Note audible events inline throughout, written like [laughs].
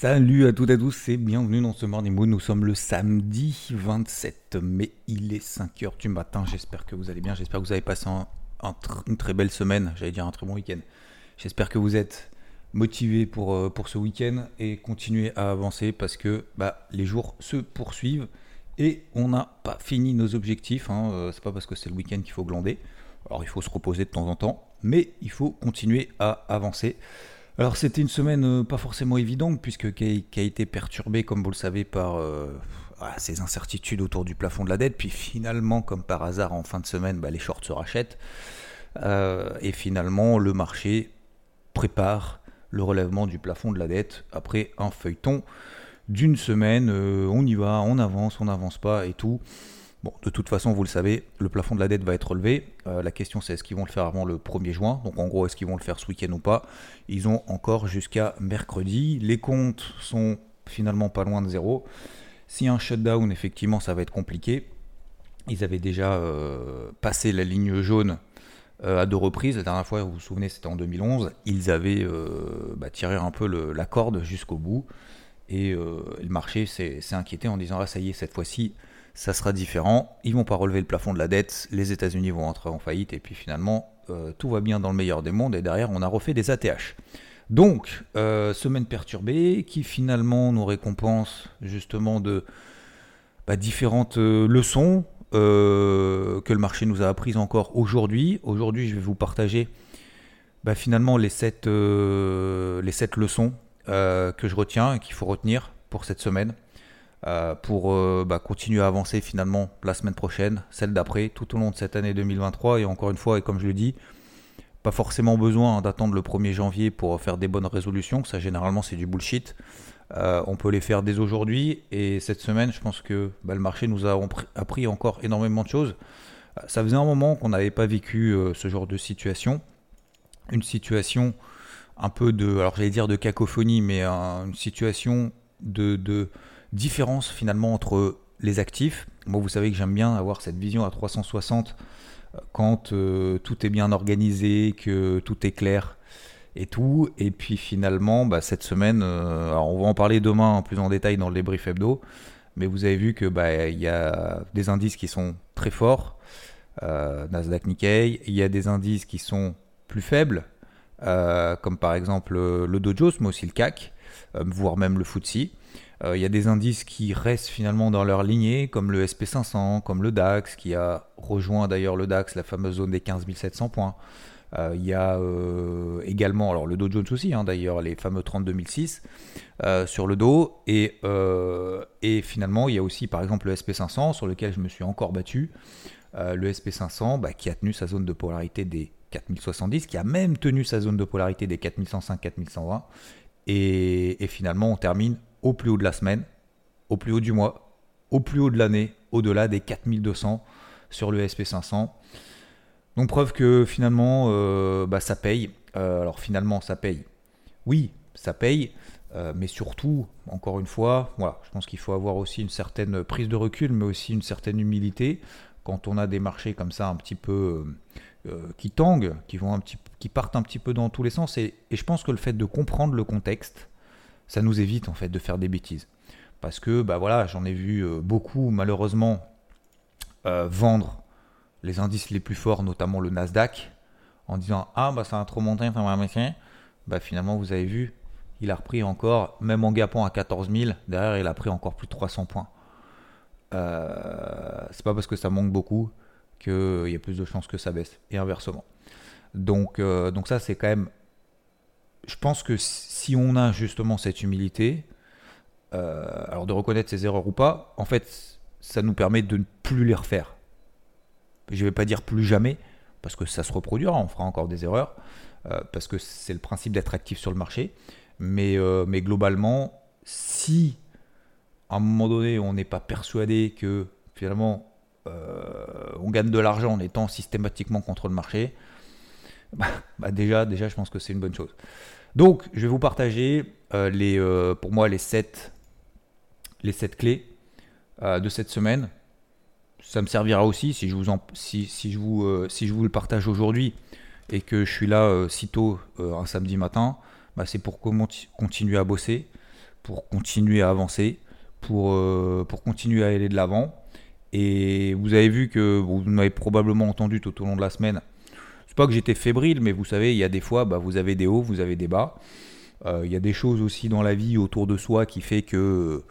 Salut à toutes et à tous et bienvenue dans ce Morning Moon. Nous sommes le samedi 27 mai, il est 5h du matin. J'espère que vous allez bien, j'espère que vous avez passé une très belle semaine, j'allais dire un très bon week-end. J'espère que vous êtes motivés pour, euh, ce week-end et continuer à avancer parce que bah, les jours se poursuivent et on n'a pas fini nos objectifs. Hein. Euh, c'est pas parce que c'est le week-end qu'il faut glander. Alors il faut se reposer de temps en temps, mais il faut continuer à avancer. Alors c'était une semaine euh, pas forcément évidente puisque qui a, été perturbée, comme vous le savez, par euh, ces incertitudes autour du plafond de la dette. Puis finalement, comme par hasard, en fin de semaine, bah, les shorts se rachètent. Euh, et finalement, le marché prépare le relèvement du plafond de la dette après un feuilleton d'une semaine. on y va, on avance, on n'avance pas et tout. Bon, de toute façon, vous le savez, le plafond de la dette va être relevé. Euh, la question, c'est est-ce qu'ils vont le faire avant le 1er juin? Donc, en gros, est-ce qu'ils vont le faire ce week-end ou pas? Ils ont encore jusqu'à mercredi. Les comptes sont finalement pas loin de zéro. A un shutdown, effectivement, ça va être compliqué. Ils avaient déjà euh, passé la ligne jaune euh, à deux reprises. La dernière fois, vous vous souvenez, c'était en 2011. Ils avaient bah, tiré un peu la corde jusqu'au bout. Et le marché s'est inquiété en disant Ah, ça y est, cette fois-ci ça sera différent. Ils vont pas relever le plafond de la dette, les États-Unis vont entrer en faillite, et puis finalement, euh, tout va bien dans le meilleur des mondes, et derrière, on a refait des ATH. Donc, euh, semaine perturbée, qui finalement nous récompense justement de bah, différentes euh, leçons que le marché nous a apprises encore aujourd'hui. Aujourd'hui, je vais vous partager bah, finalement les sept, les sept leçons que je retiens et qu'il faut retenir pour cette semaine. Euh, pour euh, bah, continuer à avancer finalement la semaine prochaine, celle d'après, tout au long de cette année 2023. Et encore une fois, et comme je le dis, pas forcément besoin d'attendre le 1er janvier pour faire des bonnes résolutions, ça généralement c'est du bullshit. Euh, on peut les faire dès aujourd'hui et cette semaine, je pense que bah, le marché nous a appris encore énormément de choses. Ça faisait un moment qu'on n'avait pas vécu ce genre de situation. Une situation un peu de, alors j'allais dire de cacophonie, mais une situation de, de différence finalement entre les actifs. Moi, vous savez que j'aime bien avoir cette vision à 360 euh, quand euh, tout est bien organisé, que tout est clair et tout. Et puis finalement, bah, cette semaine, euh, on va en parler demain en plus en détail dans le débrief hebdo, mais vous avez vu que bah, y a des indices qui sont très forts, Nasdaq, Nikkei. Il y a des indices qui sont plus faibles, comme par exemple le Dow Jones, mais aussi le CAC, voire même le FTSE. Euh, il y a des indices qui restent finalement dans leur lignée, comme le SP500, comme le DAX, qui a rejoint d'ailleurs le DAX, la fameuse zone des 15 700 points. Euh, il y a euh, également, alors le Dow Jones aussi, hein, d'ailleurs, les fameux 32006 sur le dos. Et, et, finalement, il y a aussi, par exemple, le SP500, sur lequel je me suis encore battu. le SP500, bah, qui a tenu sa zone de polarité des 4070, qui a même tenu sa zone de polarité des 4105-4120. Et, et, finalement, on termine au plus haut de la semaine, au plus haut du mois, au plus haut de l'année, au-delà des 4200 sur le SP500. Donc preuve que finalement, euh, bah, ça paye. Euh, alors finalement, ça paye. Oui, ça paye. Euh, mais surtout, encore une fois, voilà, je pense qu'il faut avoir aussi une certaine prise de recul, mais aussi une certaine humilité quand on a des marchés comme ça un petit peu qui tanguent, qui, vont un petit, qui partent un petit peu dans tous les sens. et je pense que le fait de comprendre le contexte, ça nous évite en fait de faire des bêtises. Parce que bah voilà, j'en ai vu euh, beaucoup malheureusement euh, vendre les indices les plus forts, notamment le Nasdaq, en disant ah bah ça a trop monté, ça machin. Bah finalement vous avez vu, il a repris encore, même en gapant à 14 000, derrière il a pris encore plus de 300 points. Euh, c'est pas parce que ça manque beaucoup qu'il y a plus de chances que ça baisse, et inversement. Donc, donc ça c'est quand même je pense que si on a justement cette humilité, euh, alors de reconnaître ses erreurs ou pas, en fait, ça nous permet de ne plus les refaire. Je ne vais pas dire plus jamais, parce que ça se reproduira, on fera encore des erreurs, euh, parce que c'est le principe d'être actif sur le marché. Mais, euh, mais globalement, si à un moment donné, on n'est pas persuadé que finalement on gagne de l'argent en étant systématiquement contre le marché, bah, bah déjà, déjà, je pense que c'est une bonne chose. Donc, je vais vous partager euh, les, euh, pour moi les 7, les clés euh, de cette semaine. Ça me servira aussi si je vous, si, si, je vous, si je vous le partage aujourd'hui et que je suis là si tôt un samedi matin. Bah, c'est pour continuer à bosser, pour continuer à avancer, pour, pour continuer à aller de l'avant. Et vous avez vu que vous m'avez probablement entendu tout au long de la semaine. Pas que j'étais fébrile, mais vous savez, il y a des fois, bah, vous avez des hauts, vous avez des bas. Euh, il y a des choses aussi dans la vie autour de soi qui fait que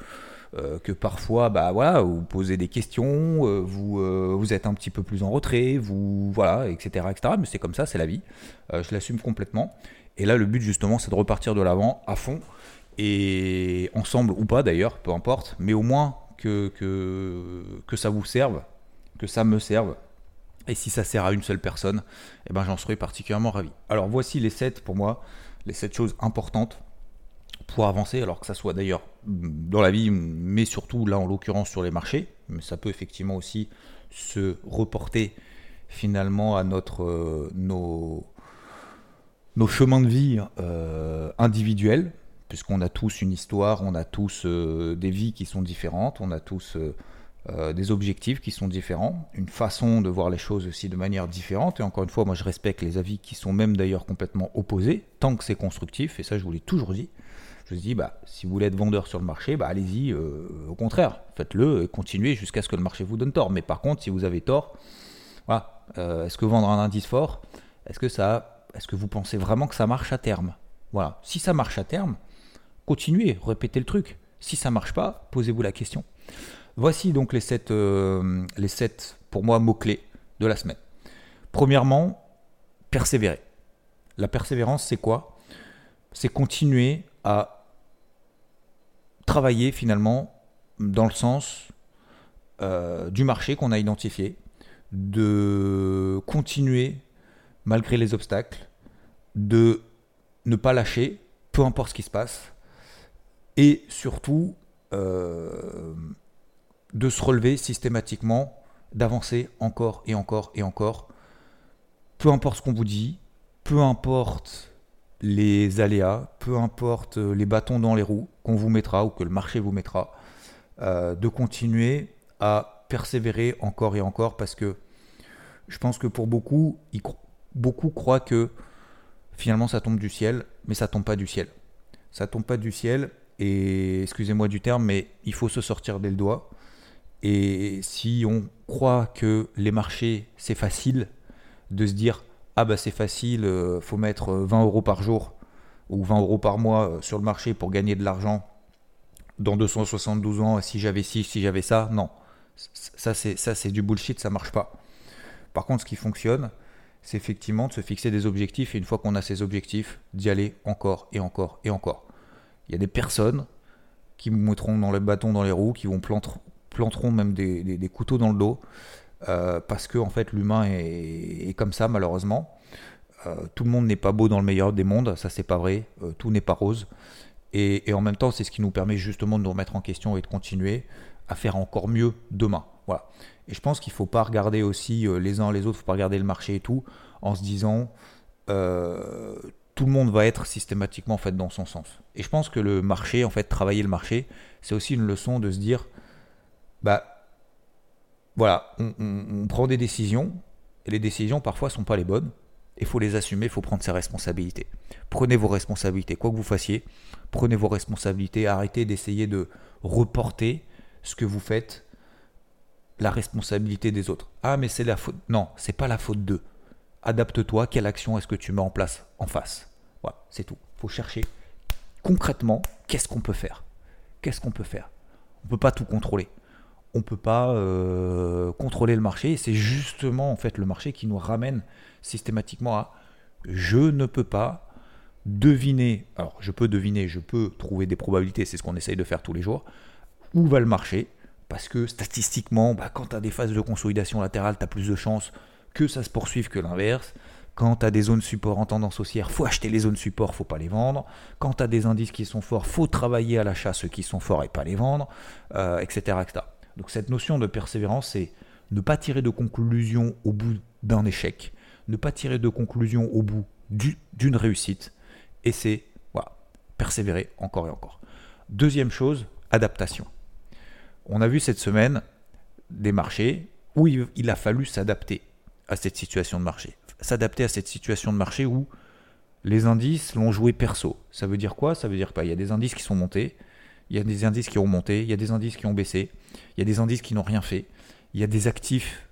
euh, que parfois, bah voilà, vous posez des questions, euh, vous, vous êtes un petit peu plus en retrait, vous voilà, etc., etc. Mais c'est comme ça, c'est la vie. je l'assume complètement. Et là, le but justement, c'est de repartir de l'avant à fond et ensemble ou pas d'ailleurs, peu importe, mais au moins que, que ça vous serve, que ça me serve. Et si ça sert à une seule personne, eh ben, j'en serai particulièrement ravi. Alors voici les 7 pour moi, les 7 choses importantes pour avancer, alors que ça soit d'ailleurs dans la vie, mais surtout là en l'occurrence sur les marchés, mais ça peut effectivement aussi se reporter finalement à notre, euh, nos, nos chemins de vie euh, individuels, puisqu'on a tous une histoire, on a tous euh, des vies qui sont différentes, on a tous des objectifs qui sont différents, une façon de voir les choses aussi de manière différente, et encore une fois, moi je respecte les avis qui sont même d'ailleurs complètement opposés, tant que c'est constructif, et ça je vous l'ai toujours dit. Je me dis, bah, si vous voulez être vendeur sur le marché, bah, allez-y, euh, au contraire, faites-le et continuez jusqu'à ce que le marché vous donne tort. Mais par contre, si vous avez tort, voilà, euh, est-ce que vendre un indice fort, est-ce que, ça, est-ce que vous pensez vraiment que ça marche à terme? Voilà, si ça marche à terme, continuez, répétez le truc. Si ça marche pas, posez-vous la question. Voici donc les 7, euh, les sept pour moi, mots-clés de la semaine. Premièrement, persévérer. La persévérance, c'est quoi? C'est continuer à travailler finalement dans le sens euh, du marché qu'on a identifié, de continuer malgré les obstacles, de ne pas lâcher, peu importe ce qui se passe, et surtout euh, de se relever systématiquement, d'avancer encore et encore et encore, peu importe ce qu'on vous dit, peu importe les aléas, peu importe les bâtons dans les roues qu'on vous mettra ou que le marché vous mettra, euh, de continuer à persévérer encore et encore parce que je pense que pour beaucoup, beaucoup croient que finalement ça tombe du ciel, mais ça tombe pas du ciel. Ça tombe pas du ciel et excusez-moi du terme, mais il faut se sortir dès le doigt. Et si on croit que les marchés c'est facile de se dire ah bah c'est facile, euh, faut mettre 20 euh, euros par jour ou 20 euros par mois euh, sur le marché pour gagner de l'argent dans 272 ans, si j'avais ci, si j'avais ça, non. Ça c'est, ça c'est du bullshit, ça marche pas. Par contre, ce qui fonctionne, c'est effectivement de se fixer des objectifs et une fois qu'on a ces objectifs, d'y aller encore et encore et encore. Il y a des personnes qui vous mettront dans le bâton dans les roues, qui vous planteront même des couteaux dans le dos euh, parce que en fait l'humain est, comme ça malheureusement. Euh, tout le monde n'est pas beau dans le meilleur des mondes, ça c'est pas vrai, euh, tout n'est pas rose. Et, en même temps, c'est ce qui nous permet justement de nous remettre en question et de continuer à faire encore mieux demain. Voilà. Et je pense qu'il ne faut pas regarder aussi les uns les autres, il ne faut pas regarder le marché et tout, en se disant tout le monde va être systématiquement en fait dans son sens. Et je pense que le marché, en fait, travailler le marché, c'est aussi une leçon de se dire, bah voilà, on, prend des décisions, et les décisions parfois sont pas les bonnes. Il faut les assumer, il faut prendre ses responsabilités. Prenez vos responsabilités, quoi que vous fassiez, prenez vos responsabilités, arrêtez d'essayer de reporter ce que vous faites, la responsabilité des autres. Ah mais c'est la faute. Non, c'est pas la faute d'eux. Adapte-toi, quelle action est-ce que tu mets en place en face Voilà, c'est tout. Il faut chercher concrètement qu'est-ce qu'on peut faire. Qu'est-ce qu'on peut faire On ne peut pas tout contrôler on ne peut pas euh, contrôler le marché. Et c'est justement en fait le marché qui nous ramène systématiquement à je ne peux pas deviner. Alors je peux deviner, je peux trouver des probabilités, c'est ce qu'on essaye de faire tous les jours. Où va le marché? Parce que statistiquement, bah, quand tu as des phases de consolidation latérale, tu as plus de chances que ça se poursuive que l'inverse. Quand tu as des zones support en tendance haussière, faut acheter les zones support, faut pas les vendre. Quand tu as des indices qui sont forts, faut travailler à l'achat ceux qui sont forts et pas les vendre, euh, etc., etc. Donc cette notion de persévérance, c'est ne pas tirer de conclusion au bout d'un échec, ne pas tirer de conclusion au bout d'une réussite, et c'est persévérer encore et encore. Deuxième chose, adaptation. On a vu cette semaine des marchés où il, a fallu s'adapter à cette situation de marché. S'adapter à cette situation de marché où les indices l'ont joué perso. Ça veut dire quoi? Ça veut dire qu'il y a des indices qui sont montés, il y a des indices qui ont monté, il y a des indices qui ont baissé, il y a des indices qui n'ont rien fait, il y a des actifs.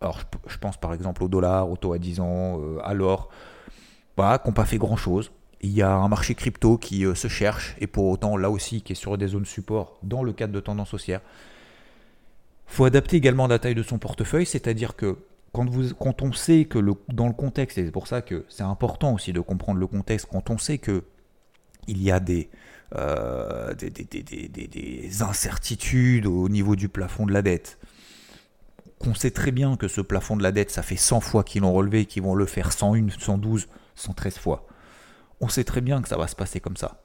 Alors, je, pense par exemple au dollar, au taux à 10 ans, euh, à l'or, voilà, qui n'ont pas fait grand chose. Il y a un marché crypto qui euh, se cherche, et pour autant, là aussi, qui est sur des zones support dans le cadre de tendance haussière. Il faut adapter également la taille de son portefeuille, c'est-à-dire que quand, on sait que dans le contexte, et c'est pour ça que c'est important aussi de comprendre le contexte, quand on sait que il y a des, euh, des, des, incertitudes au niveau du plafond de la dette, qu'on sait très bien que ce plafond de la dette, ça fait 100 fois qu'ils l'ont relevé, qu'ils vont le faire 101, 112, 113 fois. On sait très bien que ça va se passer comme ça.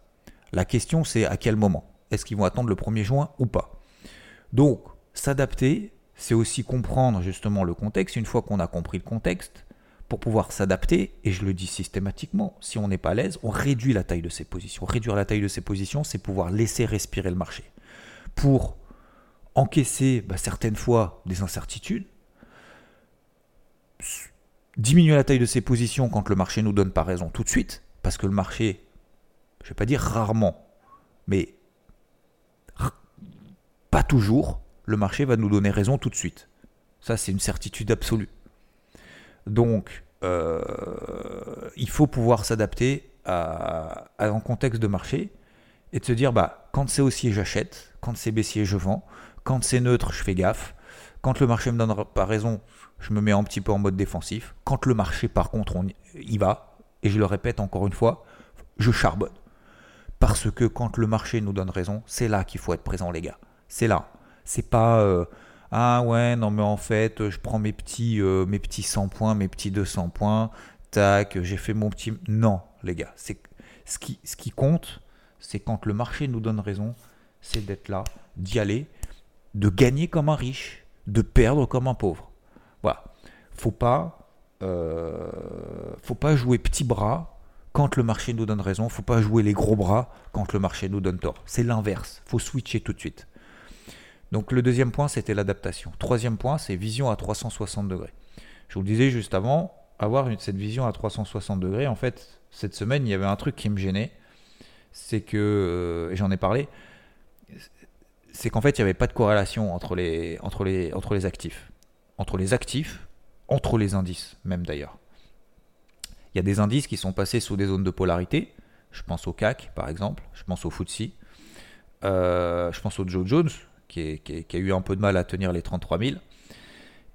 La question, c'est à quel moment? Est-ce qu'ils vont attendre le 1er juin ou pas? Donc, s'adapter, c'est aussi comprendre justement le contexte. Une fois qu'on a compris le contexte, pour pouvoir s'adapter, et je le dis systématiquement, si on n'est pas à l'aise, on réduit la taille de ses positions. Réduire la taille de ses positions, c'est pouvoir laisser respirer le marché. Pour encaisser bah, certaines fois des incertitudes, diminuer la taille de ses positions quand le marché nous donne pas raison tout de suite, parce que le marché, je ne vais pas dire rarement, mais pas toujours, le marché va nous donner raison tout de suite. Ça, c'est une certitude absolue. Donc, euh, il faut pouvoir s'adapter à, un contexte de marché et de se dire, bah, quand c'est haussier, j'achète, quand c'est baissier, je vends, quand c'est neutre, je fais gaffe, quand le marché me donne pas raison, je me mets un petit peu en mode défensif, quand le marché, par contre, on y va, et je le répète encore une fois, je charbonne. Parce que quand le marché nous donne raison, c'est là qu'il faut être présent, les gars. C'est là. C'est pas euh, ah ouais, non mais en fait, je prends mes petits, euh, mes petits 100 points, mes petits 200 points, tac, j'ai fait mon petit. Non, les gars, c'est ce qui, ce qui compte, c'est quand le marché nous donne raison, c'est d'être là, d'y aller, de gagner comme un riche, de perdre comme un pauvre. Voilà. Faut pas, euh, faut pas jouer petit bras quand le marché nous donne raison. Faut pas jouer les gros bras quand le marché nous donne tort. C'est l'inverse. Faut switcher tout de suite. Donc le deuxième point, c'était l'adaptation. Troisième point, c'est vision à 360 degrés. Je vous le disais juste avant, avoir cette vision à 360 degrés, en fait, cette semaine, il y avait un truc qui me gênait, c'est que, euh, et j'en ai parlé, c'est qu'en fait, il n'y avait pas de corrélation entre les, entre, les, entre les actifs. Entre les actifs, entre les indices, même d'ailleurs. Il y a des indices qui sont passés sous des zones de polarité. Je pense au CAC, par exemple. Je pense au FTSE. Euh, je pense au Joe Jones, qui, a eu un peu de mal à tenir les 33 000.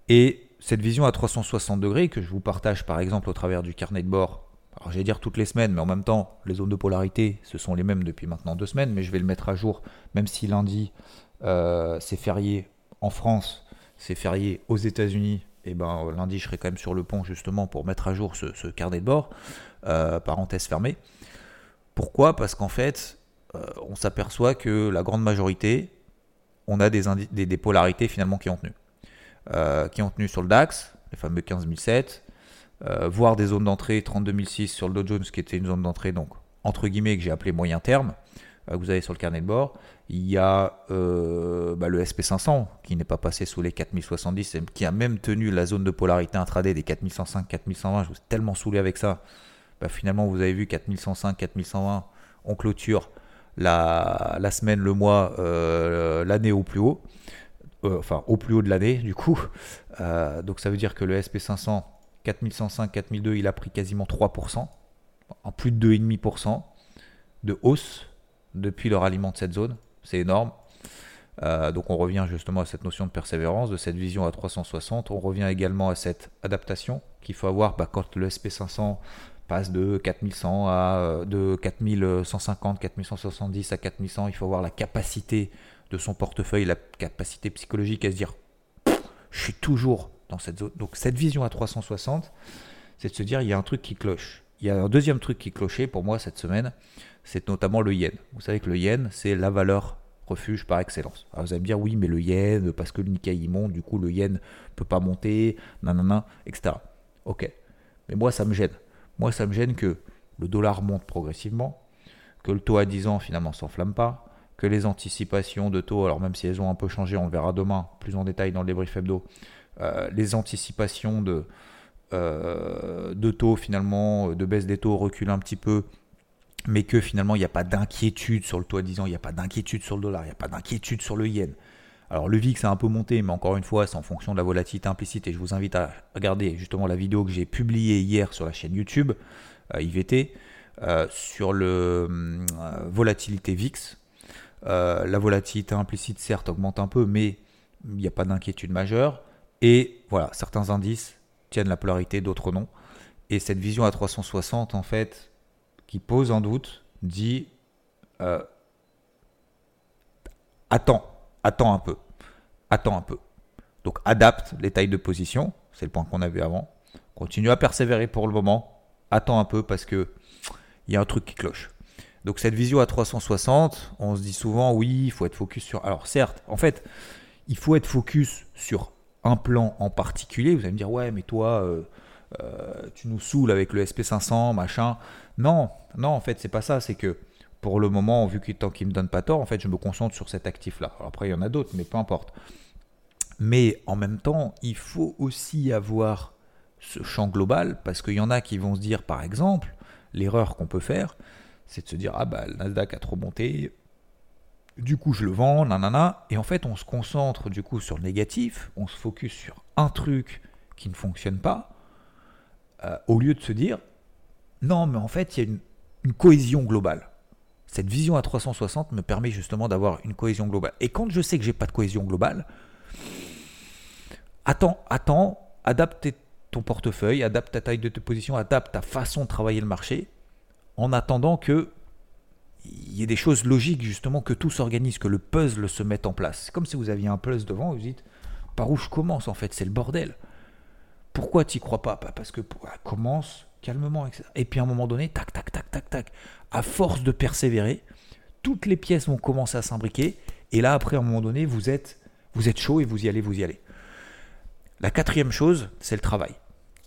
Et cette vision à 360 degrés que je vous partage par exemple au travers du carnet de bord, alors j'allais dire toutes les semaines, mais en même temps, les zones de polarité, ce sont les mêmes depuis maintenant deux semaines, mais je vais le mettre à jour, même si lundi, euh, c'est férié en France, c'est férié aux États-Unis, et ben lundi, je serai quand même sur le pont justement pour mettre à jour ce, carnet de bord, euh, parenthèse fermée. Pourquoi? Parce qu'en fait, euh, on s'aperçoit que la grande majorité, on a des, des, polarités finalement qui ont tenu. Euh, qui ont tenu sur le DAX, les fameux 15007, euh, voire des zones d'entrée 32006 sur le Dow Jones qui était une zone d'entrée, donc entre guillemets, que j'ai appelé moyen terme, euh, vous avez sur le carnet de bord. Il y a bah, le SP500 qui n'est pas passé sous les 4070, qui a même tenu la zone de polarité intraday des 4105, 4120. Je vous ai tellement saoulé avec ça. Bah, finalement, vous avez vu 4105, 4120, on clôture la, semaine, le mois, euh, l'année au plus haut. Euh, enfin, au plus haut de l'année, du coup. Euh, donc ça veut dire que le SP500, 4105, 4002, il a pris quasiment 3%, en plus de 2,5% de hausse depuis le ralliement de cette zone. C'est énorme. donc on revient justement à cette notion de persévérance, de cette vision à 360. On revient également à cette adaptation qu'il faut avoir bah, quand le SP500 passe de 4100 à euh, de 4150, 4170 à 4100. Il faut avoir la capacité de son portefeuille, la capacité psychologique à se dire je suis toujours dans cette zone. Donc cette vision à 360, c'est de se dire il y a un truc qui cloche. Il y a un deuxième truc qui clochait pour moi cette semaine, c'est notamment le yen. Vous savez que le yen, c'est la valeur refuge par excellence. Alors vous allez me dire oui, mais le yen, parce que le Nikkei il monte, du coup le yen peut pas monter, nanana, etc. Ok. Mais moi ça me gêne. Moi, ça me gêne que le dollar monte progressivement, que le taux à 10 ans finalement s'enflamme pas, que les anticipations de taux, alors même si elles ont un peu changé, on le verra demain plus en détail dans le débrief hebdo, euh, les anticipations de, euh, de taux finalement, de baisse des taux reculent un petit peu mais que finalement il n'y a pas d'inquiétude sur le taux à 10 ans, il n'y a pas d'inquiétude sur le dollar, il n'y a pas d'inquiétude sur le yen. Alors le VIX a un peu monté, mais encore une fois, c'est en fonction de la volatilité implicite. Et je vous invite à regarder justement la vidéo que j'ai publiée hier sur la chaîne YouTube euh, IVT euh, sur le euh, volatilité VIX. la volatilité implicite, certes, augmente un peu, mais il n'y a pas d'inquiétude majeure. Et voilà, certains indices tiennent la polarité, d'autres non. Et cette vision à 360, en fait, qui pose en doute, dit attends, attends un peu. Attends un peu. Donc adapte les tailles de position, c'est le point qu'on a vu avant. Continue à persévérer pour le moment. Attends un peu parce que il y a un truc qui cloche. Donc cette vision à 360, on se dit souvent oui, il faut être focus sur. Alors certes, en fait, il faut être focus sur un plan en particulier. Vous allez me dire ouais, mais toi, euh, euh, tu nous saoules avec le SP500, machin. Non, non, en fait, c'est pas ça. C'est que pour le moment, vu qu'il tant qu'il me donne pas tort, en fait, je me concentre sur cet actif-là. après, il y en a d'autres, mais peu importe. Mais en même temps, il faut aussi avoir ce champ global, parce qu'il y en a qui vont se dire, par exemple, l'erreur qu'on peut faire, c'est de se dire, ah bah le Nasdaq a trop monté, du coup je le vends, nanana, et en fait on se concentre du coup sur le négatif, on se focus sur un truc qui ne fonctionne pas, euh, au lieu de se dire, non mais en fait il y a une cohésion globale cette vision à 360 me permet justement d'avoir une cohésion globale. Et quand je sais que j'ai pas de cohésion globale, attends, attends, adapte ton portefeuille, adapte ta taille de tes positions, adapte ta façon de travailler le marché, en attendant que il y ait des choses logiques justement, que tout s'organise, que le puzzle se mette en place. C'est comme si vous aviez un puzzle devant, vous dites, par où je commence en fait, c'est le bordel. Pourquoi tu crois pas? Parce que commence calmement, etc. Et puis à un moment donné, tac, tac, tac, tac, tac, à force de persévérer, toutes les pièces vont commencer à s'imbriquer. Et là, après, à un moment donné, vous êtes, vous êtes chaud et vous y allez, vous y allez. La quatrième chose, c'est le travail.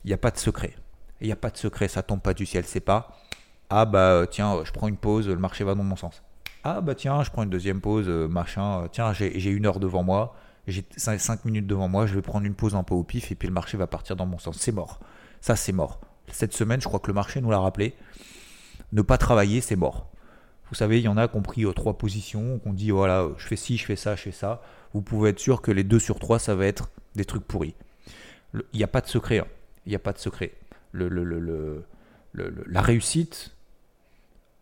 Il n'y a pas de secret. Il n'y a pas de secret, ça tombe pas du ciel. C'est pas ah bah tiens, je prends une pause, le marché va dans mon sens. Ah bah tiens, je prends une deuxième pause, machin. Tiens, j'ai une heure devant moi, j'ai cinq minutes devant moi, je vais prendre une pause un peu au pif et puis le marché va partir dans mon sens. C'est mort. Ça, c'est mort. Cette semaine, je crois que le marché nous l'a rappelé ne pas travailler, c'est mort. Vous savez, il y en a qui ont pris euh, trois positions, qui ont dit voilà, je fais ci, je fais ça, je fais ça. Vous pouvez être sûr que les deux sur trois, ça va être des trucs pourris. Il n'y a pas de secret. Hein. Il n'y a pas de secret. La réussite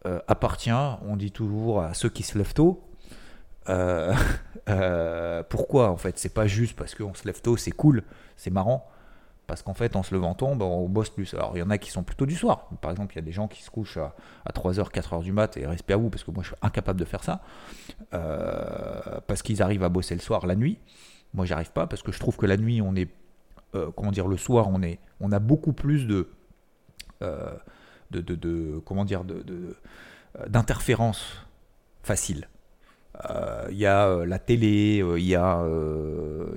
euh, appartient, on dit toujours, à ceux qui se lèvent tôt. [laughs] Euh, pourquoi en fait? C'est pas juste parce qu'on se lève tôt, c'est cool, c'est marrant parce qu'en fait, en se levant tôt, on bosse plus. Alors, il y en a qui sont plutôt du soir. Par exemple, il y a des gens qui se couchent à, 3h, 4h du mat, et respect à vous, parce que moi, je suis incapable de faire ça, euh, parce qu'ils arrivent à bosser le soir, la nuit. Moi, j'arrive pas, parce que je trouve que la nuit, on est, euh, comment dire, le soir, on, est, on a beaucoup plus de, euh, de, de, comment dire, de, d'interférences faciles. Euh, il y a euh, la télé, euh, il y a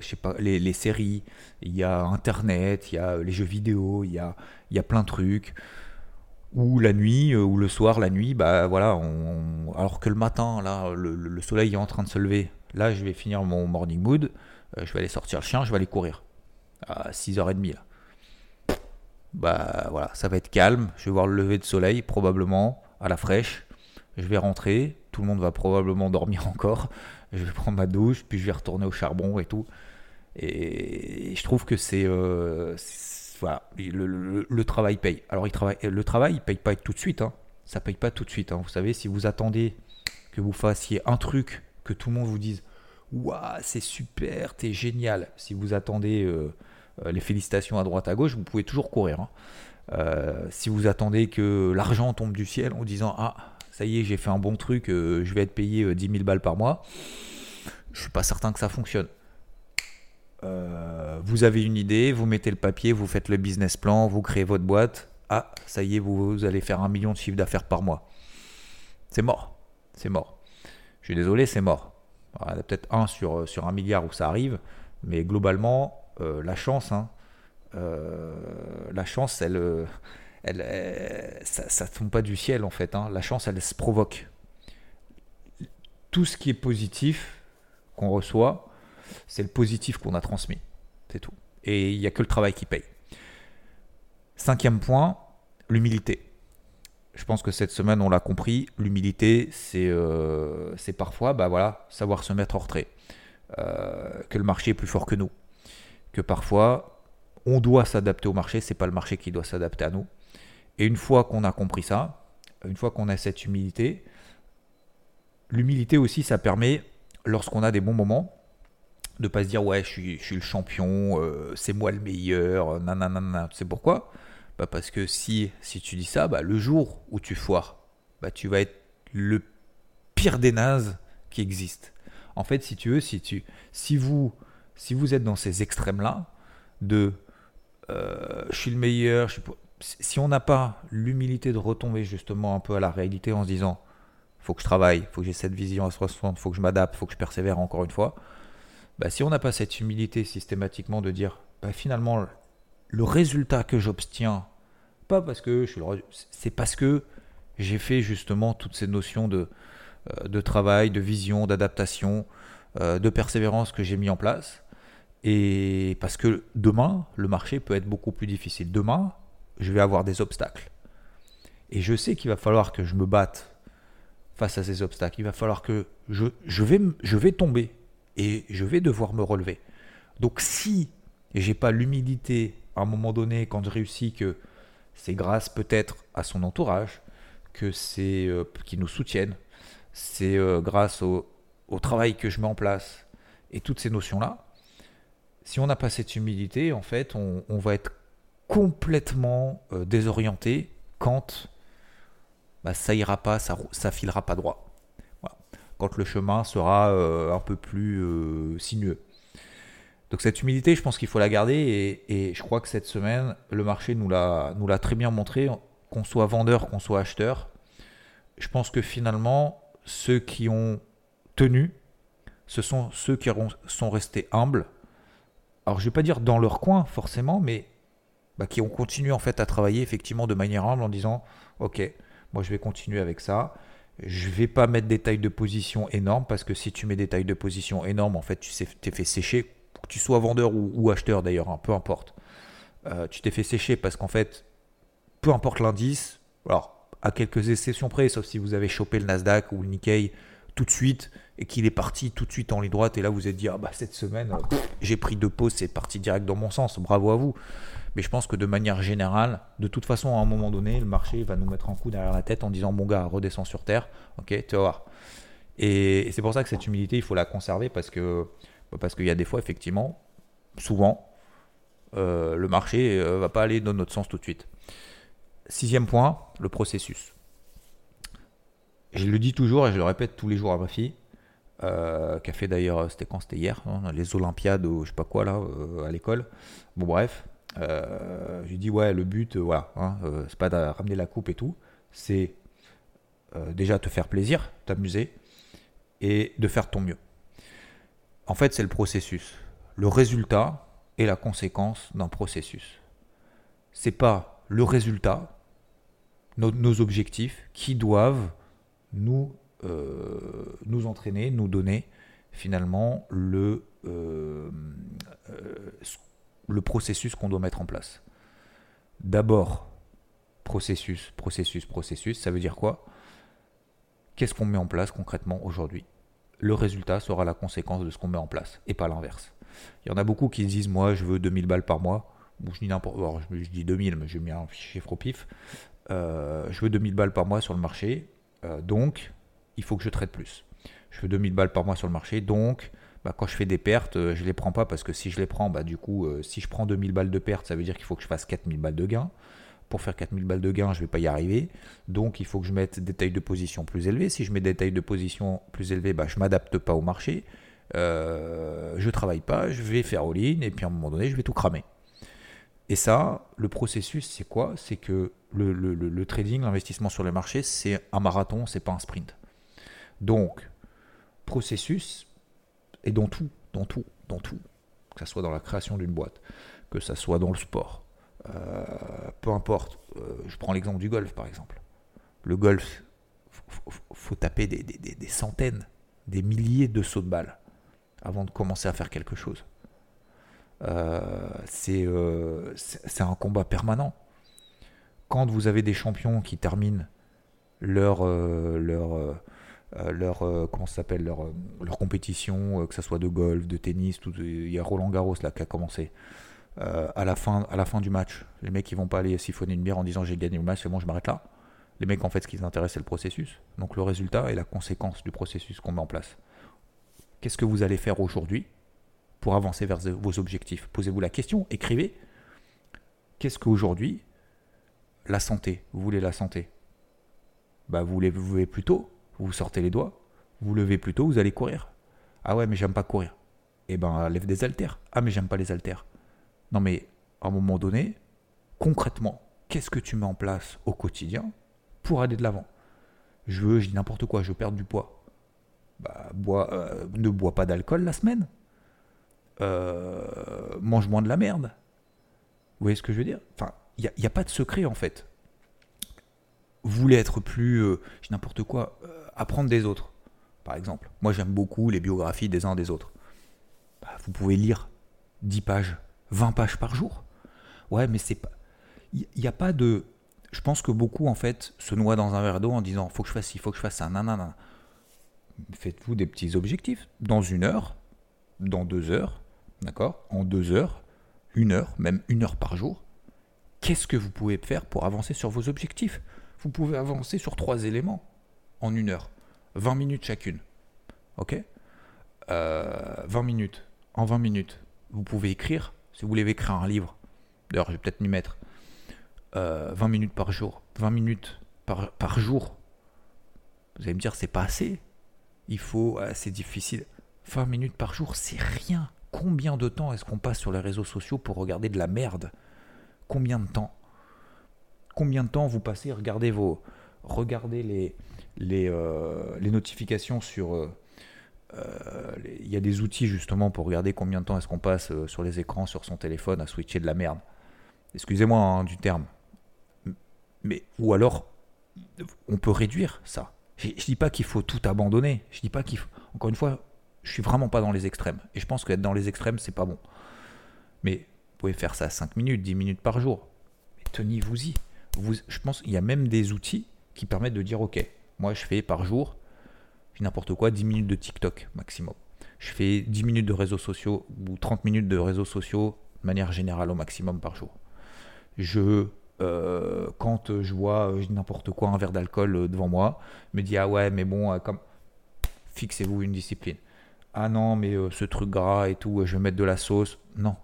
je pas, les, séries, il y a Internet, il y a les jeux vidéo, il y a, y a plein de trucs. Ou la nuit, ou le soir, la nuit, bah voilà, alors que le matin, là, le, soleil est en train de se lever, là, je vais finir mon morning mood, je vais aller sortir le chien, je vais aller courir à 6h30 là. Bah voilà, ça va être calme, je vais voir le lever de soleil probablement à la fraîche, je vais rentrer, tout le monde va probablement dormir [laughs] encore, je vais prendre ma douche, puis je vais retourner au charbon et tout. Et je trouve que c'est... Euh, voilà, le, travail paye. Alors il travaille, le travail, il paye pas tout de suite. Hein. Ça paye pas tout de suite. Hein. Vous savez, si vous attendez que vous fassiez un truc, que tout le monde vous dise Waouh, c'est super, t'es génial. Si vous attendez euh, euh, les félicitations à droite à gauche, vous pouvez toujours courir. Hein. si vous attendez que l'argent tombe du ciel en disant Ah, ça y est, j'ai fait un bon truc, euh, je vais être payé 10 euh, 000 balles par mois. Je suis pas certain que ça fonctionne. Euh, vous avez une idée, vous mettez le papier, vous faites le business plan, vous créez votre boîte. Ah, ça y est, vous, allez faire un million de chiffre d'affaires par mois. C'est mort. C'est mort. Je suis désolé, c'est mort. il y a peut-être un sur, sur un milliard où ça arrive, mais globalement, la chance, hein, la chance, elle, elle, ça ne tombe pas du ciel en fait. Hein. La chance, elle se provoque. Tout ce qui est positif qu'on reçoit, c'est le positif qu'on a transmis. C'est tout. Et il n'y a que le travail qui paye. Cinquième point, l'humilité. je pense que cette semaine, on l'a compris, l'humilité, c'est euh, parfois bah voilà, savoir se mettre en retrait. Euh, que le marché est plus fort que nous. Que parfois, on doit s'adapter au marché, c'est pas le marché qui doit s'adapter à nous. Et une fois qu'on a compris ça, une fois qu'on a cette humilité, l'humilité aussi, ça permet, lorsqu'on a des bons moments, de pas se dire ouais, je suis, suis le champion, euh, c'est moi le meilleur, nanana. Tu sais pourquoi? Bah Parce que si, si tu dis ça, bah, le jour où tu foires, bah, tu vas être le pire des nazes qui existe. En fait, si tu veux, si, tu, si, vous, si vous êtes dans ces extrêmes-là, de euh, je suis le meilleur, je si on n'a pas l'humilité de retomber justement un peu à la réalité en se disant faut que je travaille, faut que j'ai cette vision à 60, faut que je m'adapte, faut que je persévère encore une fois, bah, si on n'a pas cette humilité systématiquement de dire bah, finalement le résultat que j'obtiens, pas parce que je suis c'est parce que j'ai fait justement toutes ces notions de, euh, de travail, de vision, d'adaptation, euh, de persévérance que j'ai mis en place. Et parce que demain, le marché peut être beaucoup plus difficile. Demain, je vais avoir des obstacles. Et je sais qu'il va falloir que je me batte face à ces obstacles. Il va falloir que je, je, vais, je vais tomber et je vais devoir me relever. Donc si j'ai pas l'humilité à un moment donné quand je réussis que c'est grâce peut-être à son entourage que c'est euh, qui nous soutiennent, c'est euh, grâce au, travail que je mets en place et toutes ces notions là. Si on n'a pas cette humilité, en fait, on, va être complètement euh, désorienté quand bah, ça ira pas, ça, ça filera pas droit. Quand le chemin sera un peu plus sinueux. Donc cette humilité, je pense qu'il faut la garder et, je crois que cette semaine, le marché nous l'a, nous l'a très bien montré, qu'on soit vendeur, qu'on soit acheteur. Je pense que finalement, ceux qui ont tenu, ce sont ceux qui sont restés humbles. Alors je ne vais pas dire dans leur coin forcément, mais bah, qui ont continué en fait à travailler effectivement de manière humble en disant, ok, moi je vais continuer avec ça. Je vais pas mettre des tailles de position énormes parce que si tu mets des tailles de position énormes, en fait, tu t'es fait sécher que tu sois vendeur ou, acheteur d'ailleurs, hein, peu importe, euh, tu t'es fait sécher parce qu'en fait, peu importe l'indice, alors à quelques exceptions près, sauf si vous avez chopé le Nasdaq ou le Nikkei tout de suite et qu'il est parti tout de suite en ligne droite. Et là vous êtes dit ah bah cette semaine j'ai pris deux pauses c'est parti direct dans mon sens. Bravo à vous. Mais je pense que de manière générale de toute façon à un moment donné le marché va nous mettre un coup derrière la tête en disant mon gars redescends sur terre. Ok tu vas et c'est pour ça que cette humilité il faut la conserver parce que parce qu'il y a des fois, effectivement, souvent, euh, le marché ne euh, va pas aller dans notre sens tout de suite. Sixième point, le processus. Je le dis toujours et je le répète tous les jours à ma fille, euh, qui a fait d'ailleurs, c'était quand? C'était hier, hein, les Olympiades ou je sais pas quoi là, à l'école. Bon, bref, je lui dis ouais, le but, voilà, hein, c'est pas de ramener la coupe et tout, c'est déjà te faire plaisir, t'amuser et de faire ton mieux. En fait, c'est le processus. Le résultat est la conséquence d'un processus. C'est pas le résultat, nos, objectifs, qui doivent nous, euh, nous entraîner, nous donner finalement le, euh, euh, le processus qu'on doit mettre en place. D'abord, processus, processus, processus, ça veut dire quoi? Qu'est-ce qu'on met en place concrètement aujourd'hui? Le résultat sera la conséquence de ce qu'on met en place et pas l'inverse. Il y en a beaucoup qui disent Moi, je veux 2000 balles par mois. Bon, je dis je, je, dis 2000, mais je mets un chiffre au pif. Je veux 2000 balles par mois sur le marché, euh, donc il faut que je traite plus. Je veux 2000 balles par mois sur le marché, donc bah, quand je fais des pertes, euh, je ne les prends pas parce que si je les prends, bah, du coup, si je prends 2000 balles de pertes, ça veut dire qu'il faut que je fasse 4000 balles de gains pour faire 4000 balles de gain, je ne vais pas y arriver. Donc il faut que je mette des tailles de position plus élevées. Si je mets des tailles de position plus élevées, bah, je ne m'adapte pas au marché. Euh, je ne travaille pas, je vais faire all-in et puis à un moment donné, je vais tout cramer. Et ça, le processus, c'est quoi? C'est que le, trading, l'investissement sur les marchés, c'est un marathon, c'est pas un sprint. Donc, processus, et dans tout, dans tout, dans tout, que ce soit dans la création d'une boîte, que ce soit dans le sport, euh, peu importe, euh, je prends l'exemple du golf par exemple. Le golf, faut, faut taper des, centaines, des milliers de sauts de balles avant de commencer à faire quelque chose. Euh, c'est un combat permanent. Quand vous avez des champions qui terminent leur, euh, leur, euh, euh, leur comment s'appelle leur, leur compétition, que ce soit de golf, de tennis, il y a Roland Garros là qui a commencé. à, la fin, à la fin du match, les mecs ils vont pas aller siphonner une bière en disant j'ai gagné le match, c'est bon, je m'arrête là. Les mecs en fait ce qui les intéresse c'est le processus, donc le résultat et la conséquence du processus qu'on met en place. Qu'est-ce que vous allez faire aujourd'hui? Pour avancer vers vos objectifs Posez-vous la question, écrivez. Qu'est-ce qu'aujourd'hui la santé, vous voulez la santé? Bah vous levez plus tôt, vous sortez les doigts, vous levez plus tôt, vous allez courir. Ah ouais, mais j'aime pas courir. Eh ben lève des haltères. Ah mais j'aime pas les haltères. Non mais à un moment donné, concrètement, qu'est-ce que tu mets en place au quotidien pour aller de l'avant? Je veux, je dis n'importe quoi, je veux perdre du poids. Bah, bois, euh, ne bois pas d'alcool la semaine. Euh, mange moins de la merde. Vous voyez ce que je veux dire? Enfin, il n'y a, pas de secret en fait. Vous voulez être plus, euh, n'importe quoi, euh, apprendre des autres, par exemple. Moi j'aime beaucoup les biographies des uns des autres. Bah, vous pouvez lire 10 pages, 20 pages par jour. Ouais, mais c'est pas. Il n'y a pas de. Je pense que beaucoup en fait se noient dans un verre d'eau en disant faut que je fasse ci, faut que je fasse ça, nanana. Faites-vous des petits objectifs. Dans une heure, dans deux heures, d'accord En deux heures, une heure, même une heure par jour, qu'est-ce que vous pouvez faire pour avancer sur vos objectifs? Vous pouvez avancer sur trois éléments en une heure, 20 minutes chacune. Ok? 20 euh, minutes. En 20 minutes, vous pouvez écrire, si vous voulez écrire un livre, d'ailleurs je vais peut-être m'y mettre, 20 euh, minutes par jour, 20 minutes par, par jour. Vous allez me dire, c'est pas assez. Il faut, c'est difficile. 20 minutes par jour, c'est rien. Combien de temps est-ce qu'on passe sur les réseaux sociaux pour regarder de la merde? Combien de temps? Combien de temps vous passez Regardez vos, regardez les, les, euh, les notifications sur. Euh, euh, il y a des outils justement pour regarder combien de temps est-ce qu'on passe sur les écrans, sur son téléphone, à switcher de la merde? Excusez-moi hein, du terme. Mais ou alors, on peut réduire ça. Je, je dis pas qu'il faut tout abandonner. Je dis pas qu'il faut. Encore une fois, je suis vraiment pas dans les extrêmes. Et je pense qu'être dans les extrêmes, c'est pas bon. Mais pouvez faire ça 5 minutes, 10 minutes par jour. Tenez-vous-y. Vous, je pense qu'il y a même des outils qui permettent de dire ok, moi je fais par jour, n'importe quoi, 10 minutes de TikTok maximum. Je fais 10 minutes de réseaux sociaux ou 30 minutes de réseaux sociaux de manière générale au maximum par jour. Je, euh, quand je vois euh, n'importe quoi, un verre d'alcool euh, devant moi, me dis ah ouais, mais bon, fixez-vous une discipline. Ah non, mais ce truc gras et tout, je vais mettre de la sauce. Non,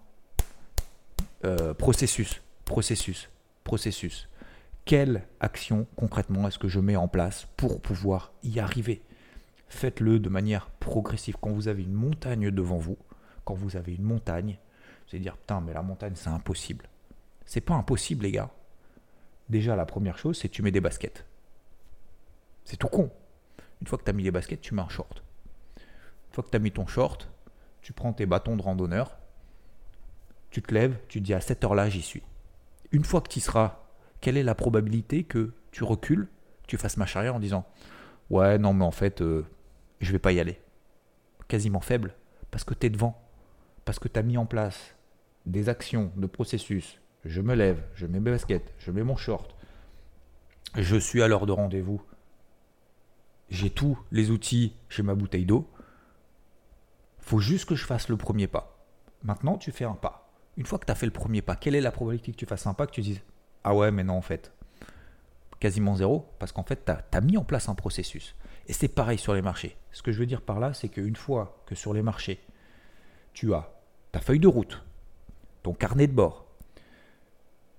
euh, processus, processus, processus. Quelle action concrètement est-ce que je mets en place pour pouvoir y arriver? Faites-le de manière progressive. Quand vous avez une montagne devant vous, quand vous avez une montagne, allez dire putain, mais la montagne c'est impossible. C'est pas impossible, les gars. Déjà, la première chose, c'est tu mets des baskets. C'est tout con. Une fois que tu as mis les baskets, tu mets un short. Fois que tu as mis ton short, tu prends tes bâtons de randonneur, tu te lèves, tu dis à cette heure-là, j'y suis. Une fois que tu y seras, quelle est la probabilité que tu recules, tu fasses ma arrière en disant Ouais, non, mais en fait, euh, je vais pas y aller Quasiment faible, parce que tu es devant, parce que tu as mis en place des actions, de processus. Je me lève, je mets mes baskets, je mets mon short, je suis à l'heure de rendez-vous, j'ai tous les outils, j'ai ma bouteille d'eau. Faut juste que je fasse le premier pas. Maintenant, tu fais un pas une fois que tu as fait le premier pas, quelle est la probabilité que tu fasses un pas que tu dises Ah ouais, mais non, en fait, quasiment zéro, parce qu'en fait, tu as, mis en place un processus. Et c'est pareil sur les marchés. Ce que je veux dire par là, c'est qu'une fois que sur les marchés, tu as ta feuille de route, ton carnet de bord,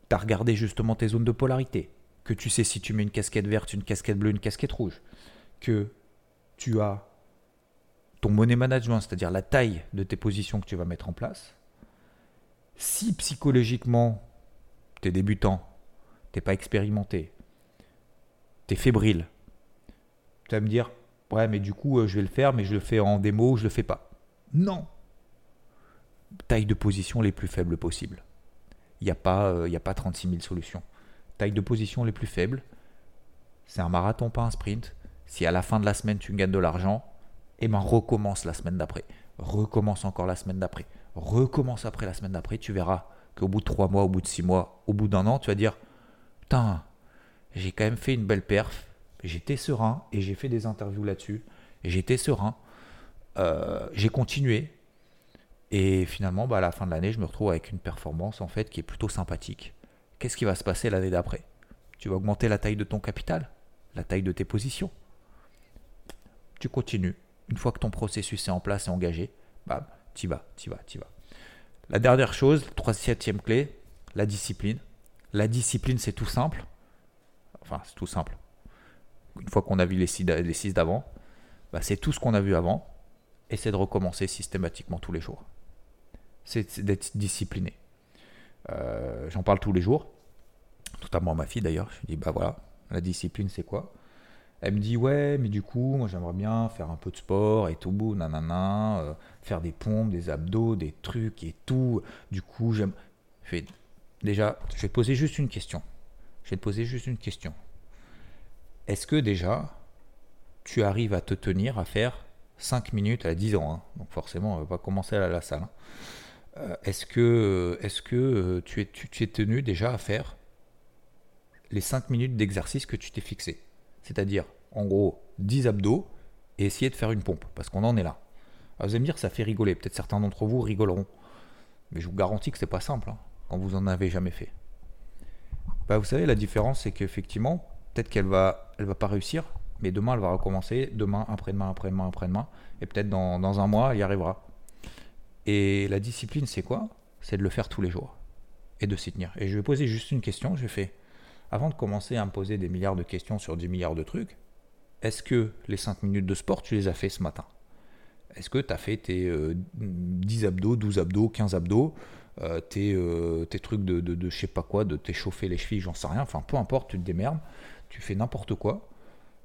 tu as regardé justement tes zones de polarité, que tu sais si tu mets une casquette verte, une casquette bleue, une casquette rouge, que tu as ton money management, c'est-à-dire la taille de tes positions que tu vas mettre en place, si psychologiquement, tu es débutant, t'es pas expérimenté, tu es fébrile, tu vas me dire, ouais, mais du coup, euh, je vais le faire, mais je le fais en démo, je le fais pas. Non Taille de position les plus faibles possibles. Il n'y a, pas, euh, a pas 36 000 solutions. Taille de position les plus faibles, c'est un marathon, pas un sprint. Si à la fin de la semaine, tu gagnes de l'argent, eh ben recommence la semaine d'après. Recommence encore la semaine d'après recommence après la semaine d'après, tu verras qu'au bout de trois mois, au bout de six mois, au bout d'un an, tu vas dire Putain, j'ai quand même fait une belle perf, J'étais serein et j'ai fait des interviews là-dessus. J'étais serein. Euh, j'ai continué. Et finalement, bah, à la fin de l'année, je me retrouve avec une performance en fait qui est plutôt sympathique. Qu'est-ce qui va se passer l'année d'après? Tu vas augmenter la taille de ton capital, la taille de tes positions? Tu continues. Une fois que ton processus est en place et engagé, bam, t'y vas, t'y vas, t'y vas. La dernière chose, troisième clé, la discipline. La discipline, c'est tout simple. Enfin, c'est tout simple. Une fois qu'on a vu les six, les six d'avant, bah, c'est tout ce qu'on a vu avant. Et c'est de recommencer systématiquement tous les jours. C'est d'être discipliné. Euh, j'en parle tous les jours, notamment à ma fille d'ailleurs. Je lui dis, bah voilà, la discipline c'est quoi? Elle me dit, ouais, mais du coup, j'aimerais bien faire un peu de sport et tout, nanana, euh, faire des pompes, des abdos, des trucs et tout. Du coup, j'aime. Déjà, je vais te poser juste une question. Je vais te poser juste une question. Est-ce que déjà, tu arrives à te tenir à faire 5 minutes à 10 ans, hein? Donc forcément, on va pas commencer à la salle. Hein. Euh, est-ce que, est que euh, tu, es, tu, es tenu déjà à faire les 5 minutes d'exercice que tu t'es fixé? C'est-à-dire, en gros, 10 abdos et essayer de faire une pompe, parce qu'on en est là. vous allez me dire, ça fait rigoler. Peut-être certains d'entre vous rigoleront. Mais je vous garantis que c'est pas simple hein, quand vous en avez jamais fait. Bah, vous savez, la différence, c'est qu'effectivement, peut-être qu'elle va, elle va pas réussir, mais demain, elle va recommencer, demain, après-demain, après-demain, après-demain, et peut-être dans, dans, un mois, elle y arrivera. Et la discipline, c'est quoi? C'est de le faire tous les jours et de s'y tenir. Et je vais poser juste une question. Je fais, avant de commencer à me poser des milliards de questions sur 10 milliards de trucs, est-ce que les 5 minutes de sport, tu les as fait ce matin? Est-ce que tu as fait tes 10 euh, abdos, 12 abdos, 15 abdos, euh, euh, tes, trucs de, de, de, je sais pas quoi, de t'échauffer les chevilles, j'en sais rien, enfin peu importe, tu te démerdes, tu fais n'importe quoi,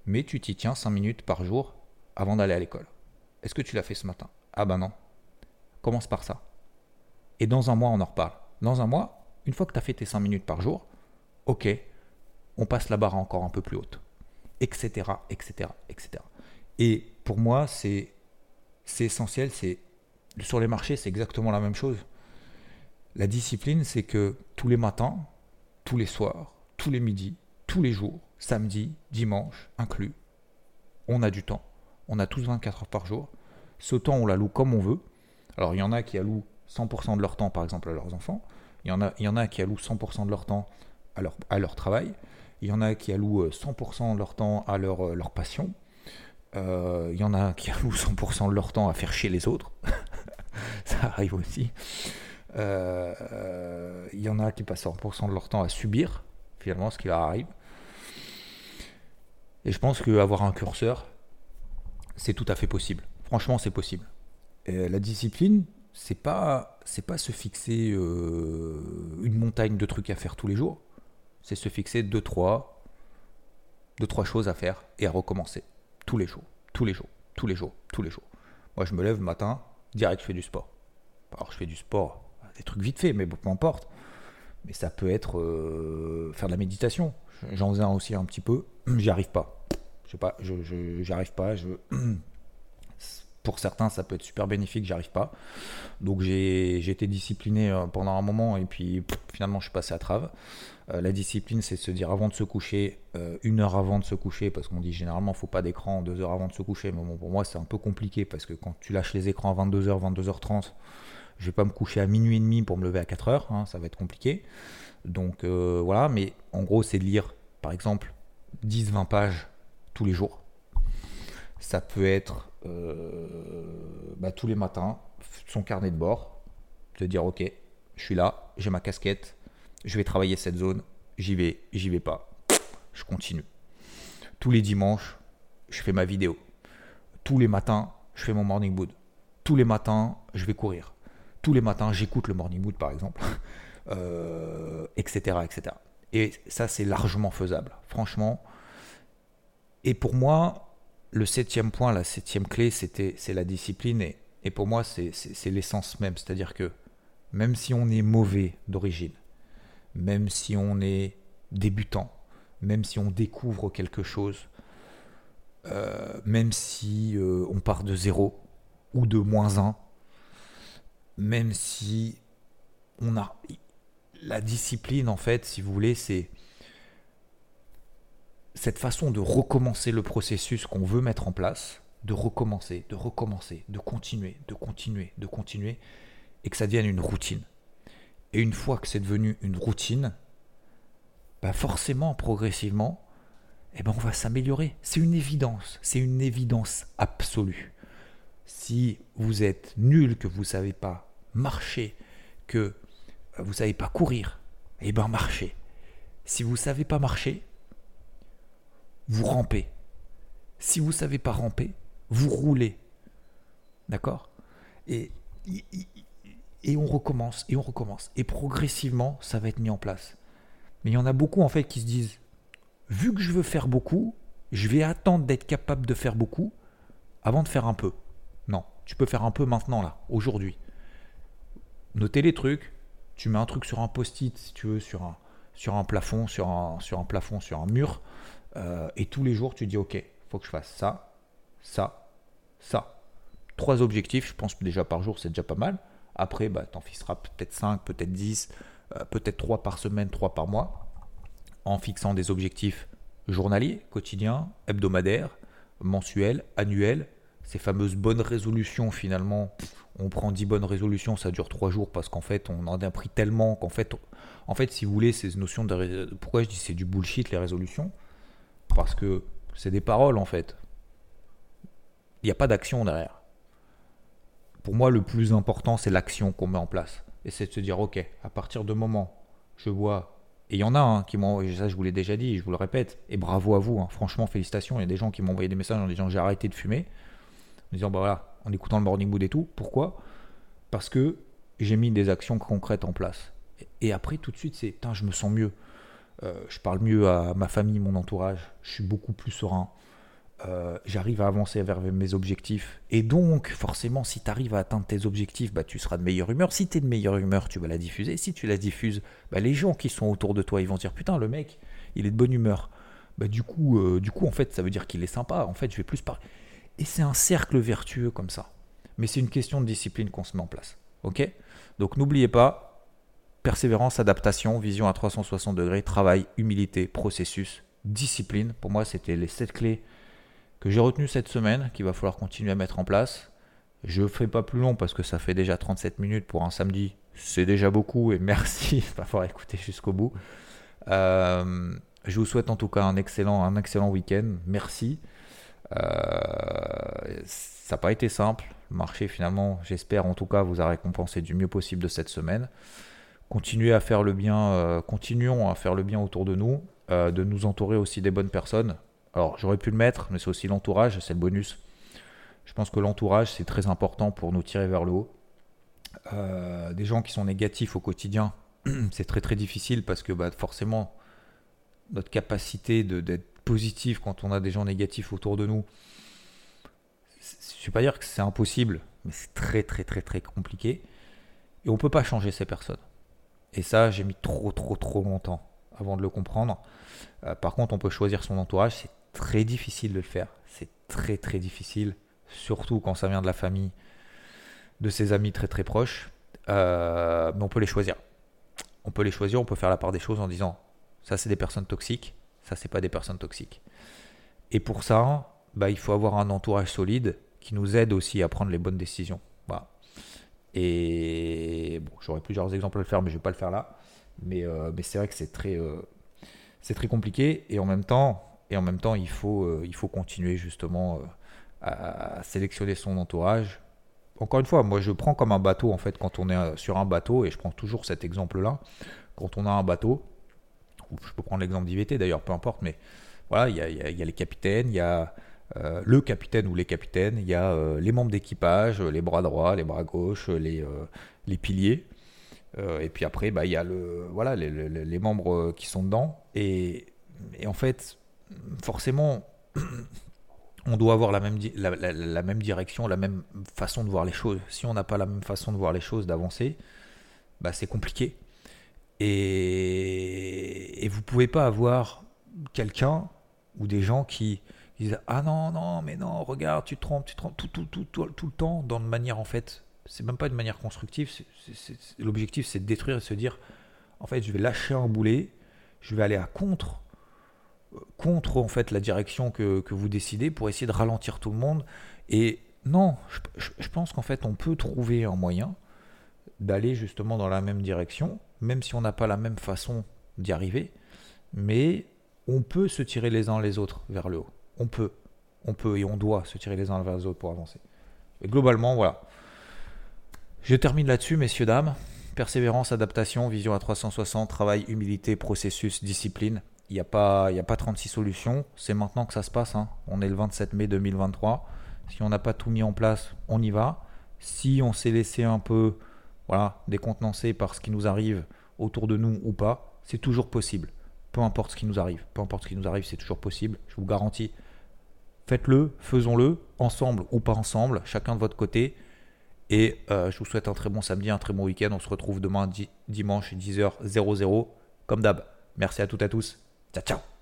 mais tu t'y tiens 5 minutes par jour avant d'aller à l'école. Est-ce que tu l'as fait ce matin? Ah ben non, Commence par ça. Et dans un mois, on en reparle. Dans un mois, une fois que tu as fait tes 5 minutes par jour, ok, on passe la barre encore un peu plus haute. Etc. etc. etc. Et pour moi, c'est essentiel. C'est Sur les marchés, c'est exactement la même chose. La discipline, c'est que tous les matins, tous les soirs, tous les midis, tous les jours, samedi, dimanche inclus, on a du temps. On a tous 24 heures par jour. Ce temps, on la loue comme on veut. Alors il y en a qui allouent 100% de leur temps par exemple à leurs enfants, il y en a, qui allouent 100% de leur temps à à leur travail, il y en a qui allouent 100% de leur temps à leur, euh, leur passion, euh, il y en a qui [laughs] allouent 100% de leur temps à faire chier les autres, [laughs] ça arrive aussi. Euh, il y en a qui passent 100% de leur temps à subir finalement ce qui leur arrive. Et je pense qu'avoir un curseur, c'est tout à fait possible. Franchement, c'est possible la discipline, c'est pas pas se fixer euh, une montagne de trucs à faire tous les jours. C'est se fixer deux trois choses à faire et à recommencer tous les jours, tous les jours, tous les jours, tous les jours. Moi, je me lève le matin, direct, je fais du sport. Alors, je fais du sport, des trucs vite fait, mais peu importe. Mais ça peut être euh, faire de la méditation. J'en faisais aussi un petit peu. [clears throat] J'y arrive pas. Je sais pas, j'y arrive pas. Je, [clears throat] pour certains, ça peut être super bénéfique, j'arrive pas. Donc j'ai été discipliné euh, pendant un moment et puis finalement je suis passé à trave. Euh, la discipline, c'est de se dire avant de se coucher, euh, une heure avant de se coucher, parce qu'on dit généralement faut pas d'écran deux heures avant de se coucher. Mais bon, pour moi, c'est un peu compliqué parce que quand tu lâches les écrans à 22h, 22h30, je vais pas me coucher à minuit et demi pour me lever à 4h, hein, ça va être compliqué. Donc voilà, mais en gros, c'est de lire par exemple 10-20 pages tous les jours. Ça peut être euh, bah, tous les matins, son carnet de bord, te dire ok, je suis là, j'ai ma casquette, je vais travailler cette zone, j'y vais, j'y vais pas, je continue. Tous les dimanches, je fais ma vidéo. Tous les matins, je fais mon morning mood. Tous les matins, je vais courir. Tous les matins, j'écoute le morning mood par exemple, [laughs] euh, etc., etc. Et ça, c'est largement faisable, franchement. Et pour moi, le septième point, la septième clé, c'était c'est la discipline et pour moi c'est l'essence même, c'est-à-dire que même si on est mauvais d'origine, même si on est débutant, même si on découvre quelque chose, euh, même si euh, on part de zéro ou de moins un, même si on a la discipline en fait, si vous voulez, c'est cette façon de recommencer le processus qu'on veut mettre en place, de recommencer, de recommencer, de continuer, de continuer, de continuer, et que ça devienne une routine. Et une fois que c'est devenu une routine, bah forcément, progressivement, eh ben on va s'améliorer. C'est une évidence, c'est une évidence absolue. Si vous êtes nul, que vous ne savez pas marcher, que vous ne savez pas courir, eh ben marchez. Si vous ne savez pas marcher, vous rampez. Si vous ne savez pas ramper, vous roulez. D'accord? Et, et on recommence, et on recommence. Et progressivement, ça va être mis en place. Mais il y en a beaucoup en fait qui se disent, vu que je veux faire beaucoup, je vais attendre d'être capable de faire beaucoup avant de faire un peu. Non, tu peux faire un peu maintenant, là, aujourd'hui. Notez les trucs, tu mets un truc sur un post-it, si tu veux, sur un, sur un plafond, sur un, plafond, sur un mur, euh, et tous les jours, tu dis, ok, faut que je fasse ça, ça, ça. Trois objectifs, je pense déjà par jour, c'est déjà pas mal. Après, bah, tu en fixeras peut-être 5, peut-être 10, euh, peut-être 3 par semaine, 3 par mois, en fixant des objectifs journaliers, quotidiens, hebdomadaires, mensuels, annuels. Ces fameuses bonnes résolutions, finalement, on prend 10 bonnes résolutions, ça dure 3 jours parce qu'en fait, on en a pris tellement qu'en fait, en fait, si vous voulez, ces notions de. Pourquoi je dis c'est du bullshit les résolutions? Parce que c'est des paroles en fait. Il n'y a pas d'action derrière. Pour moi, le plus important, c'est l'action qu'on met en place. Et c'est de se dire, ok, à partir de moment, je vois, et il y en a un qui m'ont, ça je vous l'ai déjà dit, je vous le répète, et bravo à vous, hein. franchement, félicitations. Il y a des gens qui m'ont envoyé des messages en disant, j'ai arrêté de fumer, en disant, bah voilà, en écoutant le morning mood et tout. Pourquoi? Parce que j'ai mis des actions concrètes en place. Et après, tout de suite, c'est, je me sens mieux. Euh, je parle mieux à ma famille, mon entourage. Je suis beaucoup plus serein. Euh, j'arrive à avancer vers mes objectifs. Et donc, forcément, si tu arrives à atteindre tes objectifs, bah, tu seras de meilleure humeur. Si tu es de meilleure humeur, tu vas la diffuser. Si tu la diffuses, bah, les gens qui sont autour de toi, ils vont dire Putain, le mec, il est de bonne humeur. Bah, du, coup, euh, du coup, en fait, ça veut dire qu'il est sympa. En fait, je vais plus parler. Et c'est un cercle vertueux comme ça. Mais c'est une question de discipline qu'on se met en place. Ok? Donc, n'oubliez pas, persévérance, adaptation, vision à 360 degrés, travail, humilité, processus, discipline. Pour moi, c'était les sept clés que j'ai retenues cette semaine, qu'il va falloir continuer à mettre en place. Je ne fais pas plus long parce que ça fait déjà 37 minutes pour un samedi. C'est déjà beaucoup et [laughs] merci, il va falloir écouter jusqu'au bout. Euh, je vous souhaite en tout cas un excellent, un excellent week-end. Merci. Euh, ça n'a pas été simple. Le marché, finalement, j'espère en tout cas, vous a récompensé du mieux possible de cette semaine continuer à faire le bien, euh, continuons à faire le bien autour de nous, de nous entourer aussi des bonnes personnes. Alors j'aurais pu le mettre, mais c'est aussi l'entourage, c'est le bonus. Je pense que l'entourage, c'est très important pour nous tirer vers le haut. Euh, des gens qui sont négatifs au quotidien, [clears throat] c'est très très difficile parce que bah, forcément, notre capacité d'être positif quand on a des gens négatifs autour de nous, je ne vais pas dire que c'est impossible, mais c'est très très très très compliqué. Et on ne peut pas changer ces personnes. Et ça, j'ai mis trop, trop, trop longtemps avant de le comprendre. Euh, par contre, on peut choisir son entourage. Très difficile de le faire. C'est très, très difficile. Surtout quand ça vient de la famille, de ses amis très, très proches. Euh, mais on peut les choisir. On peut les choisir. On peut faire la part des choses en disant ça, c'est des personnes toxiques. Ça, c'est pas des personnes toxiques. Et pour ça, bah, il faut avoir un entourage solide qui nous aide aussi à prendre les bonnes décisions. Et bon, j'aurais plusieurs exemples à le faire, mais je vais pas le faire là. Mais, euh, mais c'est vrai que c'est très, euh, c'est très compliqué. Et en même temps, et en même temps il, faut, euh, il faut continuer justement à, sélectionner son entourage. Encore une fois, moi je prends comme un bateau en fait quand on est sur un bateau, et je prends toujours cet exemple-là. Quand on a un bateau, je peux prendre l'exemple d'IVT d'ailleurs, peu importe, mais voilà, il y a, y a, les capitaines, il y a euh, le capitaine ou les capitaines, il y a euh, les membres d'équipage, les bras droits, les bras gauches, les, euh, les piliers. et puis après, bah, il y a le, voilà, les, les, membres qui sont dedans. Et, et, en fait, forcément, [clears throat] on doit avoir la même, la, même direction, la même façon de voir les choses. Si on n'a pas la même façon de voir les choses, d'avancer, bah, c'est compliqué. Et, et vous pouvez pas avoir quelqu'un ou des gens qui disent Ah non, non, mais non, regarde, tu trompes, tu trompes tout, tout, tout, tout, tout le temps, dans une manière en fait, c'est même pas une manière constructive. L'objectif, c'est de détruire et de se dire En fait, je vais lâcher un boulet, je vais aller à contre contre en fait la direction que, vous décidez pour essayer de ralentir tout le monde. Et non, je, pense qu'en fait on peut trouver un moyen d'aller justement dans la même direction, même si on n'a pas la même façon d'y arriver, mais on peut se tirer les uns les autres vers le haut. On peut, on peut et on doit se tirer les uns vers les autres pour avancer. Et globalement, voilà. Je termine là-dessus, messieurs, dames. Persévérance, adaptation, vision à 360, travail, humilité, processus, discipline. Il n'y a, pas, a pas 36 solutions. C'est maintenant que ça se passe. Hein. On est le 27 mai 2023. Si on n'a pas tout mis en place, on y va. Si on s'est laissé un peu voilà, décontenancé par ce qui nous arrive autour de nous ou pas, c'est toujours possible. Peu importe ce qui nous arrive. Peu importe ce qui nous arrive, c'est toujours possible. Je vous garantis. Faites-le, faisons-le, ensemble ou pas ensemble, chacun de votre côté. Et euh, je vous souhaite un très bon samedi, un très bon week-end. On se retrouve demain dimanche 10h00 comme d'hab. Merci à toutes et à tous. Chao, chao.